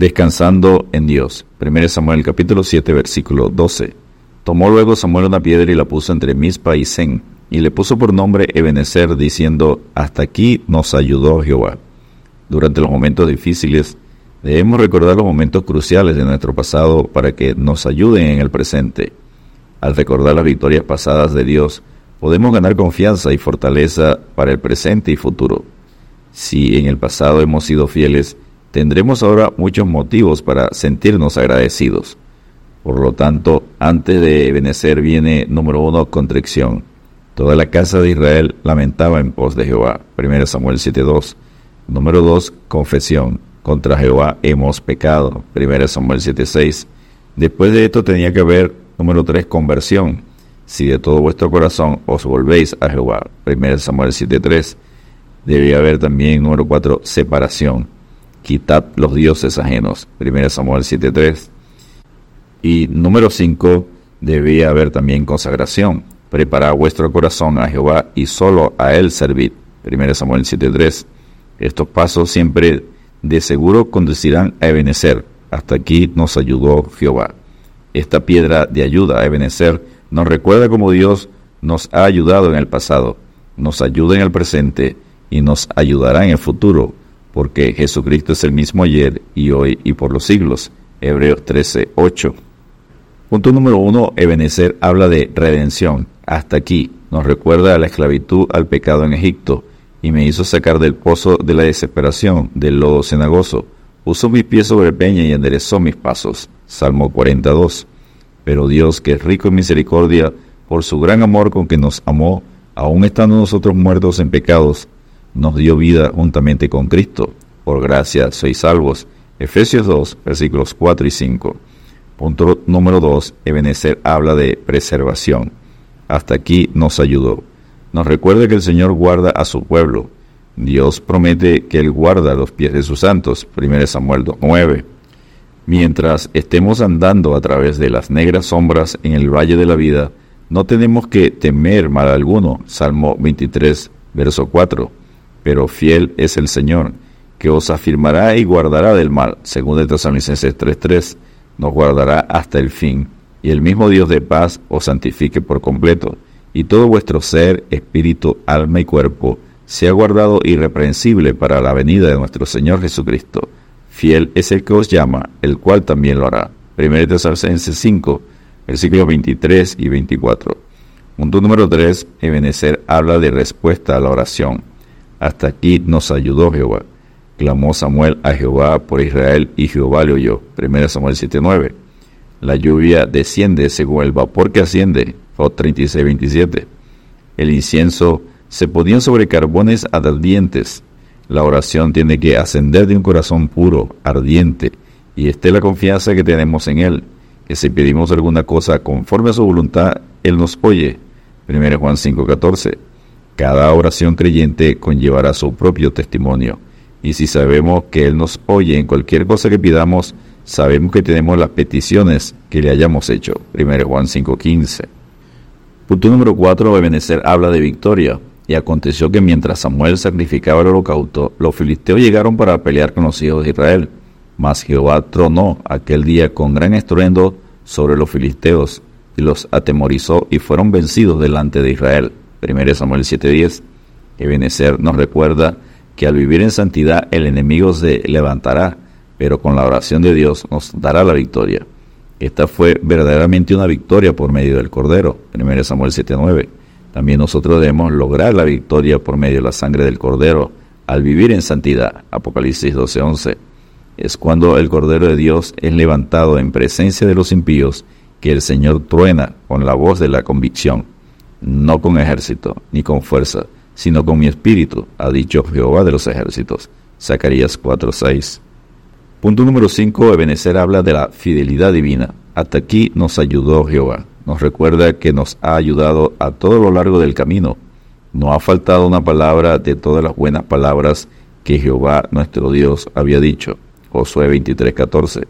Descansando en Dios. 1 Samuel capítulo 7 versículo 12. Tomó luego Samuel una piedra y la puso entre Mispa y Zen, y le puso por nombre Ebenezer, diciendo, Hasta aquí nos ayudó Jehová. Durante los momentos difíciles, debemos recordar los momentos cruciales de nuestro pasado para que nos ayuden en el presente. Al recordar las victorias pasadas de Dios, podemos ganar confianza y fortaleza para el presente y futuro. Si en el pasado hemos sido fieles, tendremos ahora muchos motivos para sentirnos agradecidos. Por lo tanto, antes de Benecer viene número uno, contrición. Toda la casa de Israel lamentaba en pos de Jehová. 1 Samuel 7.2. Número 2, confesión. Contra Jehová hemos pecado. 1 Samuel 7.6. Después de esto tenía que haber, número 3, conversión. Si de todo vuestro corazón os volvéis a Jehová. 1 Samuel 7.3. Debía haber también, número 4, separación quitad los dioses ajenos. 1 Samuel 7.3. Y número 5, debía haber también consagración. Preparad vuestro corazón a Jehová y solo a Él servid. 1 Samuel 7.3. Estos pasos siempre de seguro conducirán a Ebenezer. Hasta aquí nos ayudó Jehová. Esta piedra de ayuda a Ebenezer nos recuerda cómo Dios nos ha ayudado en el pasado, nos ayuda en el presente y nos ayudará en el futuro porque Jesucristo es el mismo ayer y hoy y por los siglos. Hebreos 13, 8. Punto número uno, Ebenezer habla de redención. Hasta aquí nos recuerda a la esclavitud al pecado en Egipto y me hizo sacar del pozo de la desesperación, del lodo cenagoso. Puso mis pies sobre peña y enderezó mis pasos. Salmo 42. Pero Dios, que es rico en misericordia, por su gran amor con que nos amó, aun estando nosotros muertos en pecados, nos dio vida juntamente con Cristo. Por gracia sois salvos. Efesios 2, versículos 4 y 5. Punto número 2. Ebenezer habla de preservación. Hasta aquí nos ayudó. Nos recuerda que el Señor guarda a su pueblo. Dios promete que Él guarda los pies de sus santos. 1 Samuel 9. Mientras estemos andando a través de las negras sombras en el valle de la vida, no tenemos que temer mal alguno. Salmo 23, verso 4 pero fiel es el Señor, que os afirmará y guardará del mal, según de Tesalonicenses 3.3, nos guardará hasta el fin, y el mismo Dios de paz os santifique por completo, y todo vuestro ser, espíritu, alma y cuerpo, sea guardado irreprensible para la venida de nuestro Señor Jesucristo. Fiel es el que os llama, el cual también lo hará. 1 Tesalonicenses 5, versículos 23 y 24. Punto número 3. Ebenecer habla de respuesta a la oración. Hasta aquí nos ayudó Jehová. Clamó Samuel a Jehová por Israel y Jehová le oyó. 1 Samuel 7:9. La lluvia desciende según el vapor que asciende. 36, 27. El incienso se ponía sobre carbones ardientes. La oración tiene que ascender de un corazón puro, ardiente, y esté la confianza que tenemos en Él, que si pedimos alguna cosa conforme a su voluntad, Él nos oye. 1 Juan 5:14. Cada oración creyente conllevará su propio testimonio. Y si sabemos que Él nos oye en cualquier cosa que pidamos, sabemos que tenemos las peticiones que le hayamos hecho. 1 Juan 5:15. Punto número 4. Ebenezer habla de victoria. Y aconteció que mientras Samuel sacrificaba el holocausto, los filisteos llegaron para pelear con los hijos de Israel. Mas Jehová tronó aquel día con gran estruendo sobre los filisteos, y los atemorizó y fueron vencidos delante de Israel. 1 Samuel 7:10, Ebenezer nos recuerda que al vivir en santidad el enemigo se levantará, pero con la oración de Dios nos dará la victoria. Esta fue verdaderamente una victoria por medio del Cordero, 1 Samuel 7:9. También nosotros debemos lograr la victoria por medio de la sangre del Cordero al vivir en santidad, Apocalipsis 12:11. Es cuando el Cordero de Dios es levantado en presencia de los impíos que el Señor truena con la voz de la convicción no con ejército, ni con fuerza, sino con mi espíritu, ha dicho Jehová de los ejércitos. Zacarías 4:6. Punto número 5. Ebenezer habla de la fidelidad divina. Hasta aquí nos ayudó Jehová. Nos recuerda que nos ha ayudado a todo lo largo del camino. No ha faltado una palabra de todas las buenas palabras que Jehová nuestro Dios había dicho. Josué 23:14.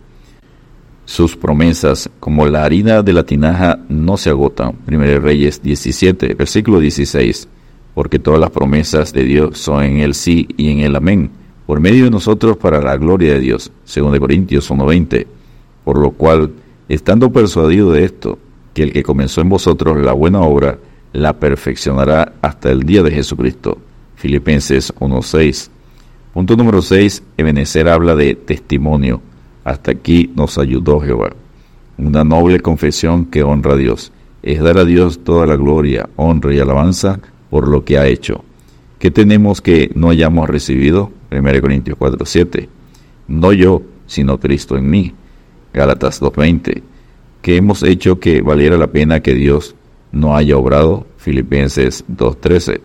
Sus promesas, como la harina de la tinaja, no se agotan. 1 Reyes 17, versículo 16. Porque todas las promesas de Dios son en el sí y en el amén. por medio de nosotros para la gloria de Dios, según de Corintios 1.20, por lo cual, estando persuadido de esto, que el que comenzó en vosotros la buena obra, la perfeccionará hasta el día de Jesucristo. Filipenses 1.6. Punto número 6. Ebenezer habla de testimonio. Hasta aquí nos ayudó Jehová. Una noble confesión que honra a Dios. Es dar a Dios toda la gloria, honra y alabanza por lo que ha hecho. ¿Qué tenemos que no hayamos recibido? 1 Corintios 4.7. No yo, sino Cristo en mí. Gálatas 2.20. ¿Qué hemos hecho que valiera la pena que Dios no haya obrado? Filipenses 2.13.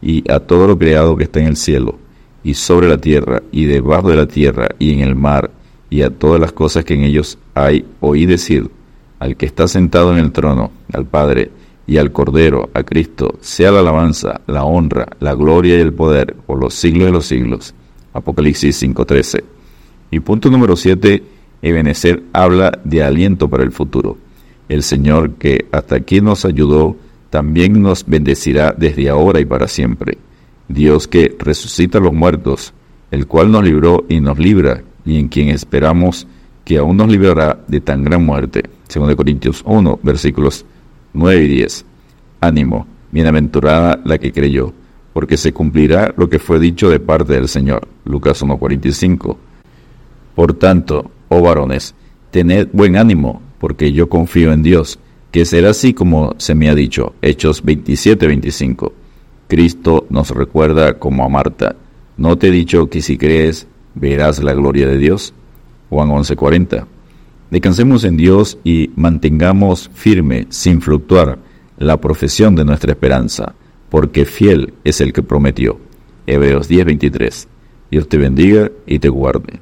Y a todo lo creado que está en el cielo, y sobre la tierra, y debajo de la tierra, y en el mar, y a todas las cosas que en ellos hay, oí decir, al que está sentado en el trono, al Padre, y al Cordero, a Cristo, sea la alabanza, la honra, la gloria y el poder por los siglos de los siglos. Apocalipsis 5.13. Y punto número 7, Ebenezer habla de aliento para el futuro. El Señor que hasta aquí nos ayudó, también nos bendecirá desde ahora y para siempre. Dios que resucita a los muertos, el cual nos libró y nos libra, y en quien esperamos que aún nos librará de tan gran muerte. 2 Corintios 1, versículos 9 y 10. Ánimo, bienaventurada la que creyó, porque se cumplirá lo que fue dicho de parte del Señor. Lucas 1.45. Por tanto, oh varones, tened buen ánimo, porque yo confío en Dios que será así como se me ha dicho. Hechos 27-25. Cristo nos recuerda como a Marta. ¿No te he dicho que si crees verás la gloria de Dios? Juan 11:40. Descansemos en Dios y mantengamos firme, sin fluctuar, la profesión de nuestra esperanza, porque fiel es el que prometió. Hebreos 10:23. Dios te bendiga y te guarde.